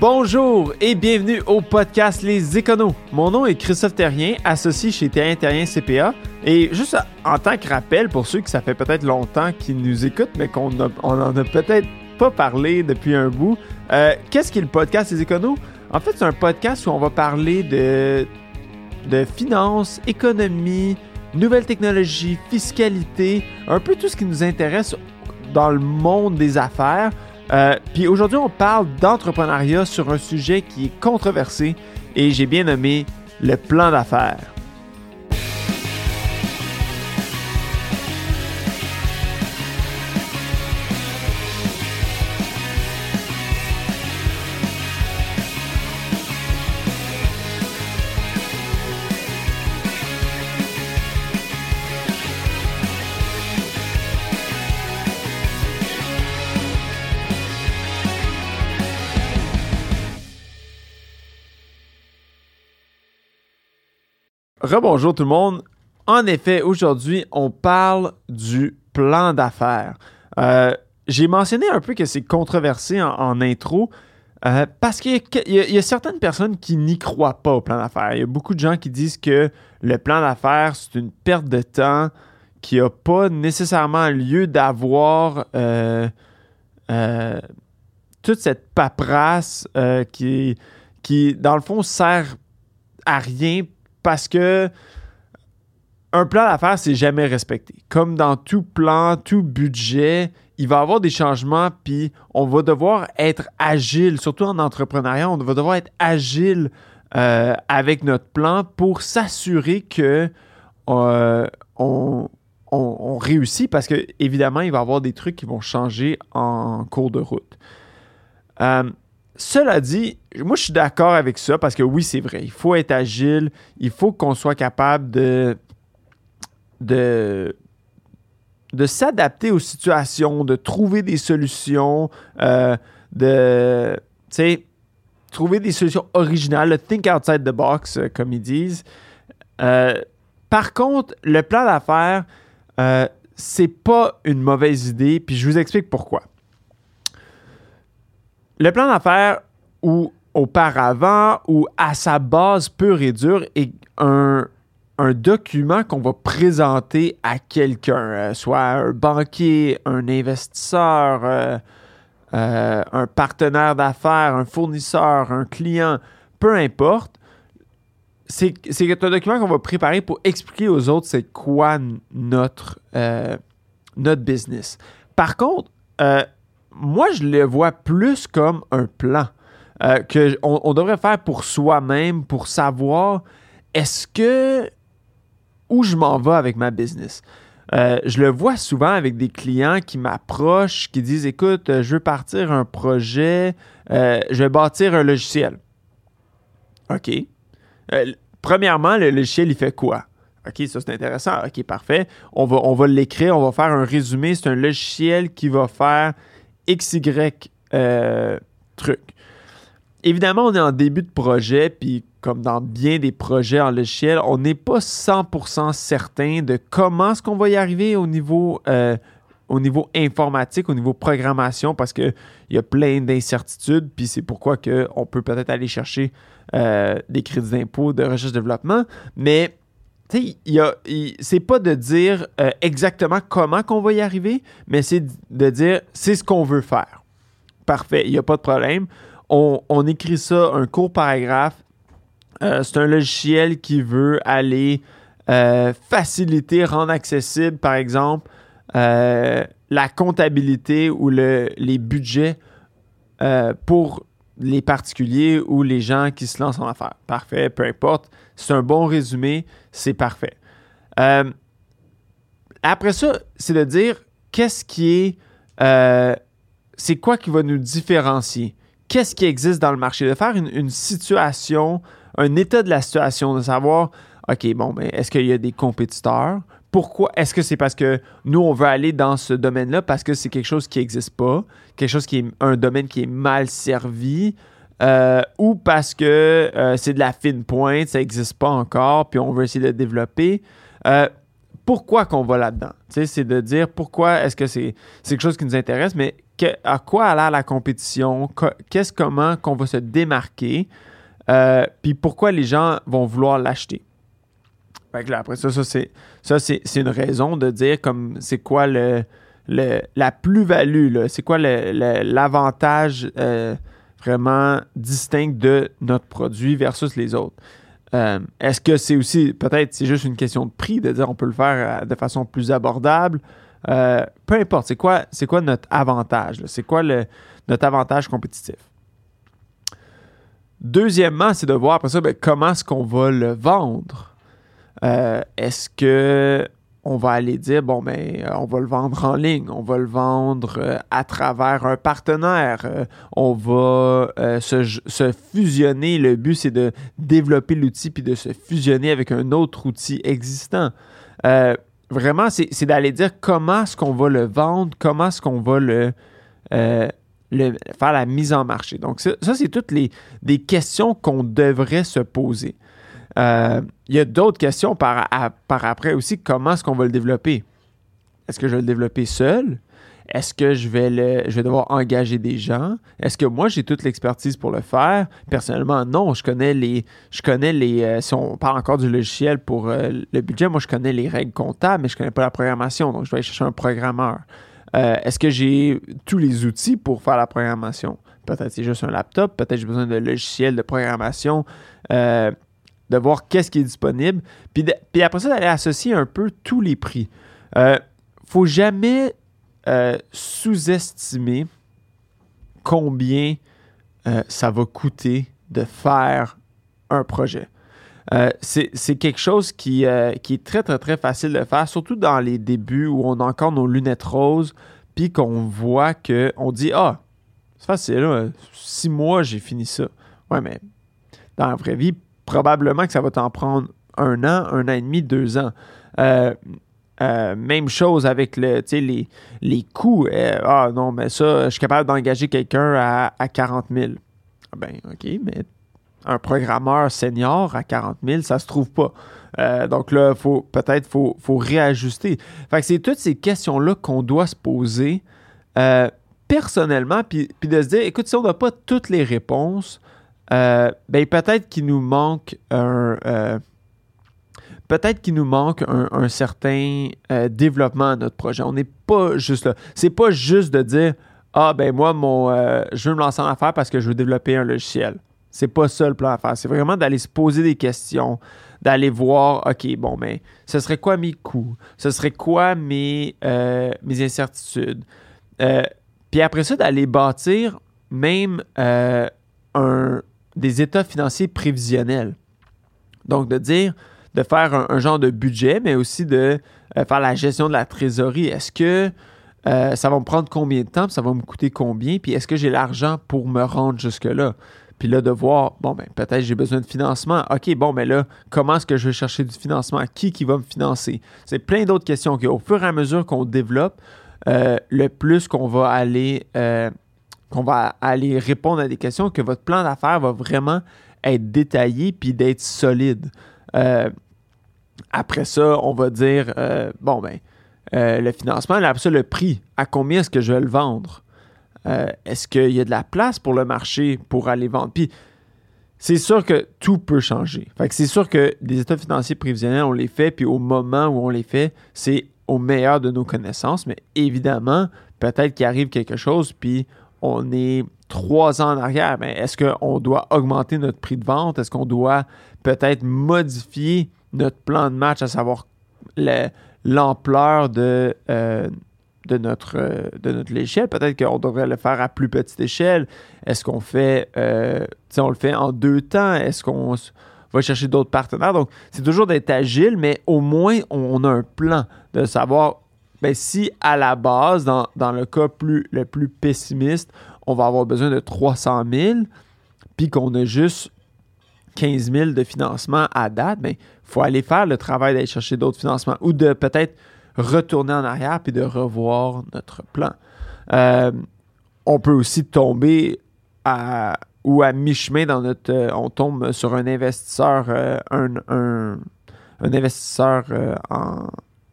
Bonjour et bienvenue au podcast Les Éconos. Mon nom est Christophe Terrien, associé chez Terrien Terrien CPA. Et juste en tant que rappel, pour ceux qui ça fait peut-être longtemps qu'ils nous écoutent, mais qu'on n'en a peut-être pas parlé depuis un bout, euh, qu'est-ce qu'est le podcast Les Éconos? En fait, c'est un podcast où on va parler de, de finances, économie, nouvelles technologies, fiscalité, un peu tout ce qui nous intéresse dans le monde des affaires. Euh, puis aujourd'hui, on parle d'entrepreneuriat sur un sujet qui est controversé et j'ai bien nommé le plan d'affaires. Rebonjour tout le monde. En effet, aujourd'hui, on parle du plan d'affaires. Euh, j'ai mentionné un peu que c'est controversé en, intro euh, parce qu'il y, a certaines personnes qui n'y croient pas au plan d'affaires. Il y a beaucoup de gens qui disent que le plan d'affaires, c'est une perte de temps, qui n'a pas nécessairement lieu d'avoir euh, toute cette paperasse qui, qui, dans le fond, sert à rien parce que un plan d'affaires, c'est jamais respecté. Comme dans tout plan, tout budget, il va y avoir des changements, puis on va devoir être agile, surtout en entrepreneuriat, on va devoir être agile euh, avec notre plan pour s'assurer que euh, on, réussit, parce que évidemment, il va y avoir des trucs qui vont changer en cours de route. Euh, cela dit, moi je suis d'accord avec ça parce que oui, c'est vrai, il faut être agile, il faut qu'on soit capable de, de, de s'adapter aux situations, de trouver des solutions, euh, de trouver des solutions originales, think outside the box, euh, comme ils disent. Euh, par contre, le plan d'affaires, c'est pas une mauvaise idée, puis je vous explique pourquoi. Le plan d'affaires, ou auparavant, ou à sa base pure et dure, est un, document qu'on va présenter à quelqu'un, euh, soit un banquier, un investisseur, euh, euh, un partenaire d'affaires, un fournisseur, un client, peu importe. C'est un document qu'on va préparer pour expliquer aux autres c'est quoi notre, notre business. Par contre, moi, je le vois plus comme un plan euh, qu'on on devrait faire pour soi-même, pour savoir est-ce que où je m'en vais avec ma business? Euh, je le vois souvent avec des clients qui m'approchent, qui disent Écoute, je veux partir un projet, euh, je vais bâtir un logiciel. OK. premièrement, le logiciel, il fait quoi? OK, ça c'est intéressant. OK, parfait. On va, on va l'écrire, on va faire un résumé. C'est un logiciel qui va faire XY euh, truc. Évidemment, on est en début de projet, puis comme dans bien des projets en logiciel, on n'est pas 100% certain de comment est-ce qu'on va y arriver au niveau, euh, informatique, au niveau programmation, parce qu'il y a plein d'incertitudes, puis c'est pourquoi on peut peut-être aller chercher euh, des crédits d'impôt, de recherche-développement, mais c'est pas de dire euh, exactement comment qu'on va y arriver, mais c'est de dire c'est ce qu'on veut faire. Parfait, il n'y a pas de problème. On, écrit ça, un court paragraphe. Euh, c'est un logiciel qui veut aller euh, faciliter, rendre accessible, par exemple, la comptabilité ou le, les budgets pour les particuliers ou les gens qui se lancent en affaires. Parfait, peu importe. C'est un bon résumé, c'est parfait. Euh, après ça, c'est de dire qu'est-ce qui est. Euh, c'est quoi qui va nous différencier? Qu'est-ce qui existe dans le marché? De faire une, situation, un état de la situation, de savoir, OK, bon, mais ben, est-ce qu'il y a des compétiteurs? Pourquoi? Est-ce que c'est parce que nous, on veut aller dans ce domaine-là parce que c'est quelque chose qui n'existe pas, quelque chose qui est un domaine qui est mal servi, euh, ou parce que euh, c'est de la fine pointe, ça n'existe pas encore, puis on veut essayer de développer. Euh, pourquoi qu'on va là-dedans? C'est de dire pourquoi est-ce que c'est quelque chose qui nous intéresse, mais à quoi a la compétition, qu'est-ce comment qu'on va se démarquer, puis pourquoi les gens vont vouloir l'acheter? après ça, ça c'est ça c'est une raison de dire comme c'est quoi le, la plus-value, c'est quoi l'avantage vraiment distinct de notre produit versus les autres. Euh, est-ce que c'est aussi, peut-être, c'est juste une question de prix, de dire on peut le faire de façon plus abordable? peu importe, c'est quoi, quoi notre avantage? C'est quoi notre avantage compétitif? Deuxièmement, c'est de voir après ça, ben, comment est-ce qu'on va le vendre? Euh, est-ce que on va aller dire, bon, ben, on va le vendre en ligne, on va le vendre euh, à travers un partenaire, euh, on va se, fusionner. Le but, c'est de développer l'outil puis de se fusionner avec un autre outil existant. vraiment, c'est d'aller dire comment est-ce qu'on va le vendre, comment est-ce qu'on va le, faire la mise en marché. Donc, ça, c'est toutes les des questions qu'on devrait se poser. Euh, il y a d'autres questions par, après aussi. Comment est-ce qu'on va le développer? Est-ce que je vais le développer seul? Est-ce que je vais, le, je vais devoir engager des gens? Est-ce que moi, j'ai toute l'expertise pour le faire? Personnellement, non. Je connais les. Je connais les. Euh, si on parle encore du logiciel pour euh, le budget, moi, je connais les règles comptables, mais je ne connais pas la programmation. Donc, je vais aller chercher un programmeur. Est-ce que j'ai tous les outils pour faire la programmation? Peut-être c'est juste un laptop, peut-être j'ai besoin de logiciels de programmation, de voir qu'est-ce qui est disponible. Puis, puis après ça, d'aller associer un peu tous les prix. Euh, faut jamais sous-estimer combien ça va coûter de faire un projet. c'est quelque chose qui, qui, est très, très, très facile de faire, surtout dans les débuts où on a encore nos lunettes roses, puis qu'on voit que on dit Ah, c'est facile, six mois, j'ai fini ça. Ouais, mais dans la vraie vie, probablement que ça va t'en prendre un an, un an et demi, deux ans. Euh, euh, même chose avec le, les, les coûts. Euh, ah non, mais ça, je suis capable d'engager quelqu'un à, à 40 000. Ah ben, OK, mais un programmeur senior à 40 000, ça se trouve pas. Donc là, faut, peut-être faut, faut réajuster. Fait que c'est toutes ces questions-là qu'on doit se poser personnellement, puis, de se dire, écoute, si on n'a pas toutes les réponses, ben peut-être qu'il nous manque un peut-être qu'il nous manque un, certain développement à notre projet. On n'est pas juste là. C'est pas juste de dire Ah ben moi, mon je veux me lancer en affaires parce que je veux développer un logiciel. C'est pas ça le plan à faire. C'est vraiment d'aller se poser des questions, d'aller voir, OK, bon, mais ce serait quoi mes coûts? Ce serait quoi mes, euh, mes incertitudes? Euh, puis après ça, d'aller bâtir même euh, un, des états financiers prévisionnels. Donc, de dire, de faire un, genre de budget, mais aussi de faire la gestion de la trésorerie. Est-ce que ça va me prendre combien de temps? ça va me coûter combien? Puis est-ce que j'ai l'argent pour me rendre jusque-là? Puis là, de voir, bon, ben, peut-être j'ai besoin de financement. OK, bon, mais là, comment est-ce que je vais chercher du financement? Qui qui va me financer? C'est plein d'autres questions qu'au fur et à mesure qu'on développe, euh, le plus qu'on va aller euh, qu'on va aller répondre à des questions, que votre plan d'affaires va vraiment être détaillé puis d'être solide. Euh, après ça, on va dire, bon, ben, le financement, après ça, le prix. À combien est-ce que je vais le vendre? Euh, est-ce qu'il y a de la place pour le marché pour aller vendre? Puis, c'est sûr que tout peut changer. Fait que c'est sûr que des états financiers prévisionnels, on les fait, puis au moment où on les fait, c'est au meilleur de nos connaissances. Mais évidemment, peut-être qu'il arrive quelque chose, puis on est trois ans en arrière. Mais est-ce qu'on doit augmenter notre prix de vente? Est-ce qu'on doit peut-être modifier notre plan de match, à savoir l'ampleur de, euh, euh, de notre échelle? Peut-être qu'on devrait le faire à plus petite échelle. Est-ce qu'on fait, euh, le fait en deux temps? Est-ce qu'on va chercher d'autres partenaires? Donc, c'est toujours d'être agile, mais au moins, on, a un plan de savoir ben, si à la base, dans, le cas plus, le plus pessimiste, on va avoir besoin de 300 000, puis qu'on a juste 15 000 de financement à date, il ben, faut aller faire le travail d'aller chercher d'autres financements ou de peut-être retourner en arrière puis de revoir notre plan. Euh, on peut aussi tomber à, ou à mi-chemin dans notre. Euh, on tombe sur un investisseur, euh, un, un, investisseur en,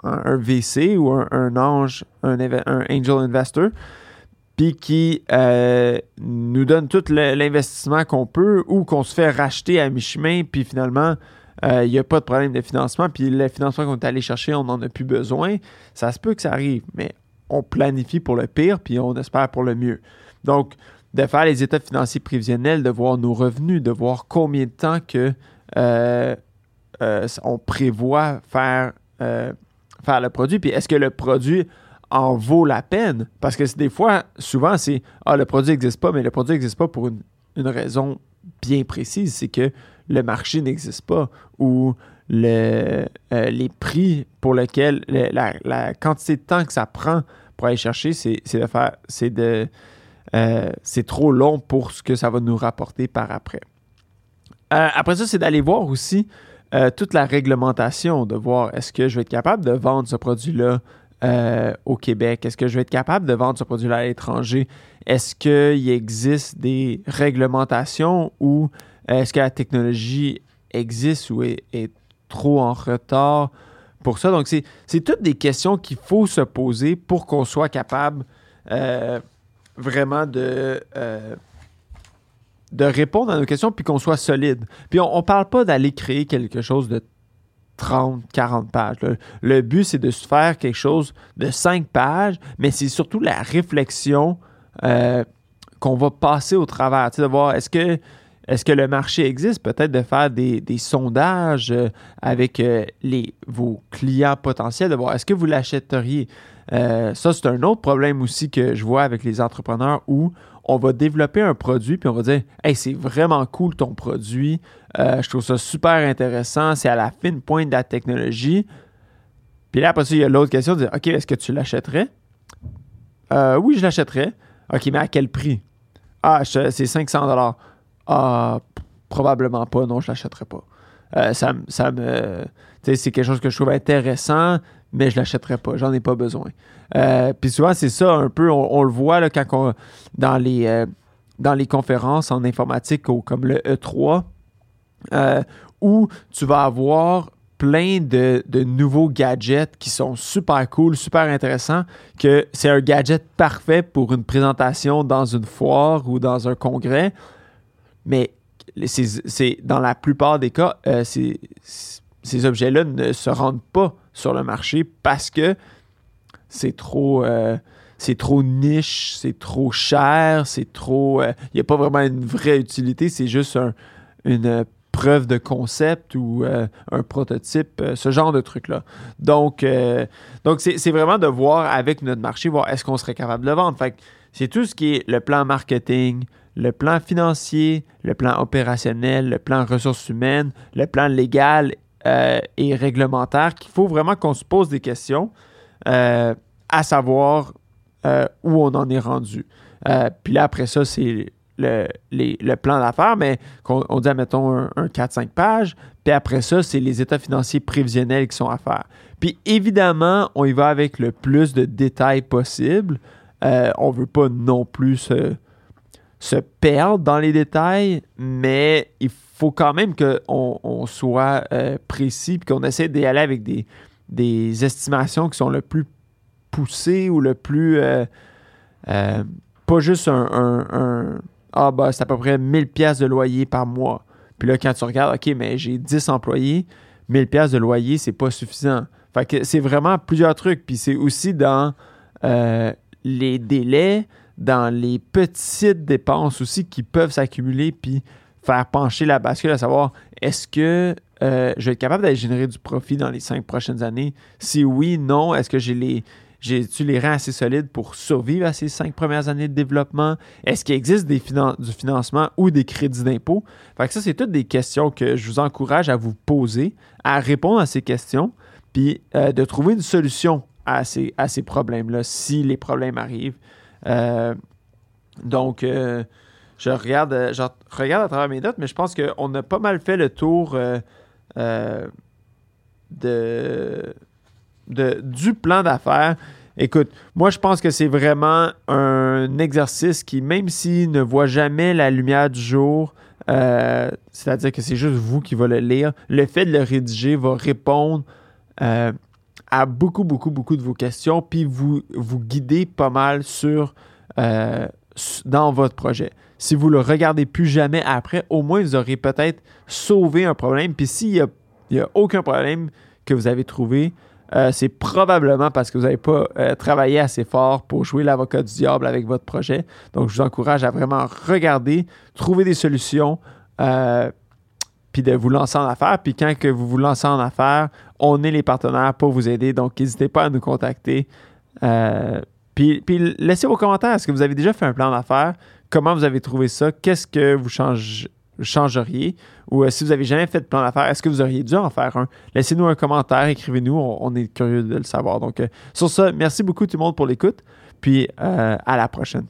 un VC ou un, ange, un, angel investor. puis qui nous donne tout l'investissement qu'on peut ou qu'on se fait racheter à mi-chemin, puis finalement, il n'y a pas de problème de financement, puis le financement qu'on est allé chercher, on n'en a plus besoin. Ça se peut que ça arrive, mais on planifie pour le pire, puis on espère pour le mieux. Donc, de faire les états financiers prévisionnels, de voir nos revenus, de voir combien de temps que euh, euh, on prévoit faire, euh, faire le produit, puis est-ce que le produit en vaut la peine? Parce que des fois, souvent, c'est Ah, le produit n'existe pas, mais le produit n'existe pas pour une, raison bien précise, c'est que le marché n'existe pas ou le, les prix pour lesquels la, la, quantité de temps que ça prend pour aller chercher, c'est de faire c'est de euh, c'est trop long pour ce que ça va nous rapporter par après. Euh, après ça, c'est d'aller voir aussi euh, toute la réglementation, de voir est-ce que je vais être capable de vendre ce produit-là au Québec? Est-ce que je vais être capable de vendre ce produit-là à l'étranger? Est-ce qu'il existe des réglementations ou est-ce que la technologie existe ou est, trop en retard pour ça? Donc, c'est toutes des questions qu'il faut se poser pour qu'on soit capable vraiment de, euh, de répondre à nos questions puis qu'on soit solide. Puis on ne parle pas d'aller créer quelque chose de 30, 40 pages. Le but, c'est de se faire quelque chose de 5 pages, mais c'est surtout la réflexion euh, qu'on va passer au travers. Tu de voir est-ce que, le marché existe? Peut-être de faire des, sondages euh, avec les, vos clients potentiels, de voir est-ce que vous l'achèteriez? Euh, ça, c'est un autre problème aussi que je vois avec les entrepreneurs où on va développer un produit puis on va dire Hey, c'est vraiment cool ton produit, euh, je trouve ça super intéressant, c'est à la fine pointe de la technologie. Puis là, après ça, il y a l'autre question de dire OK, est-ce que tu l'achèterais? Euh, Oui, je l'achèterais. OK, mais à quel prix? Ah, c'est 500 Ah, probablement pas, non, je l'achèterais pas. ça, ça me. c'est quelque chose que je trouve intéressant, mais je l'achèterai pas. J'en ai pas besoin. Euh, puis souvent, c'est ça un peu, on, le voit là, quand dans, les, euh, dans les conférences en informatique comme le E3, euh, où tu vas avoir plein de, nouveaux gadgets qui sont super cool, super intéressants, que c'est un gadget parfait pour une présentation dans une foire ou dans un congrès. Mais c'est dans la plupart des cas, ces objets-là ne se rendent pas sur le marché parce que c'est trop, euh, trop niche, c'est trop cher, c'est trop. Il euh, n'y a pas vraiment une vraie utilité, c'est juste une preuve de concept ou euh, un prototype, ce genre de truc-là. Donc, donc c'est, vraiment de voir avec notre marché, voir est-ce qu'on serait capable de vendre. Fait c'est tout ce qui est le plan marketing, le plan financier, le plan opérationnel, le plan ressources humaines, le plan légal euh, et réglementaire qu'il faut vraiment qu'on se pose des questions, euh, à savoir euh, où on en est rendu. puis là, après ça, c'est le, le, plan d'affaires, mais on, dit, mettons, un, un 4-5 pages. Puis après ça, c'est les états financiers prévisionnels qui sont à faire. Puis évidemment, on y va avec le plus de détails possible. on ne veut pas non plus se, se perdre dans les détails, mais il faut faut quand même qu'on on soit euh, précis et qu'on essaie d'y aller avec des, des, estimations qui sont le plus poussées ou le plus. Euh, euh, pas juste un. ah, bah, c'est à peu près 1000 pièces de loyer par mois. Puis là, quand tu regardes, OK, mais j'ai 10 employés, 1000 pièces de loyer, c'est pas suffisant. Fait que c'est vraiment plusieurs trucs. Puis c'est aussi dans les délais, dans les petites dépenses aussi qui peuvent s'accumuler. Puis faire pencher la bascule à savoir est-ce que euh, je vais être capable d'aller générer du profit dans les cinq prochaines années? Si oui, non, est-ce que j'ai les. J'ai-tu les assez solides pour survivre à ces cinq premières années de développement? Est-ce qu'il existe des du financement ou des crédits d'impôt? Fait que ça, c'est toutes des questions que je vous encourage à vous poser, à répondre à ces questions, puis euh, de trouver une solution à ces, à ces problèmes-là, si les problèmes arrivent. Euh, donc, je regarde, euh, je regarde à travers mes notes, mais je pense qu'on a pas mal fait le tour euh, euh, de, de, du plan d'affaires. Écoute, moi je pense que c'est vraiment un exercice qui, même s'il ne voit jamais la lumière du jour, c'est-à-dire que c'est juste vous qui va le lire, le fait de le rédiger va répondre à beaucoup, beaucoup, beaucoup de vos questions, puis vous, vous guider pas mal sur dans votre projet. Si vous le regardez plus jamais après, au moins vous aurez peut-être sauvé un problème. Puis s'il n'y a, aucun problème que vous avez trouvé, euh, c'est probablement parce que vous n'avez pas euh, travaillé assez fort pour jouer l'avocat du diable avec votre projet. Donc, je vous encourage à vraiment regarder, trouver des solutions, euh, puis de vous lancer en affaires. Puis quand que vous vous lancez en affaires, on est les partenaires pour vous aider. Donc, n'hésitez pas à nous contacter. Puis, laissez vos commentaires. Est-ce que vous avez déjà fait un plan d'affaires? Comment vous avez trouvé ça? Qu'est-ce que vous changeriez? Ou euh, si vous n'avez jamais fait de plan d'affaires, est-ce que vous auriez dû en faire un? Laissez-nous un commentaire, écrivez-nous. On, est curieux de le savoir. Donc, euh, sur ça, merci beaucoup tout le monde pour l'écoute. Puis, euh, à la prochaine.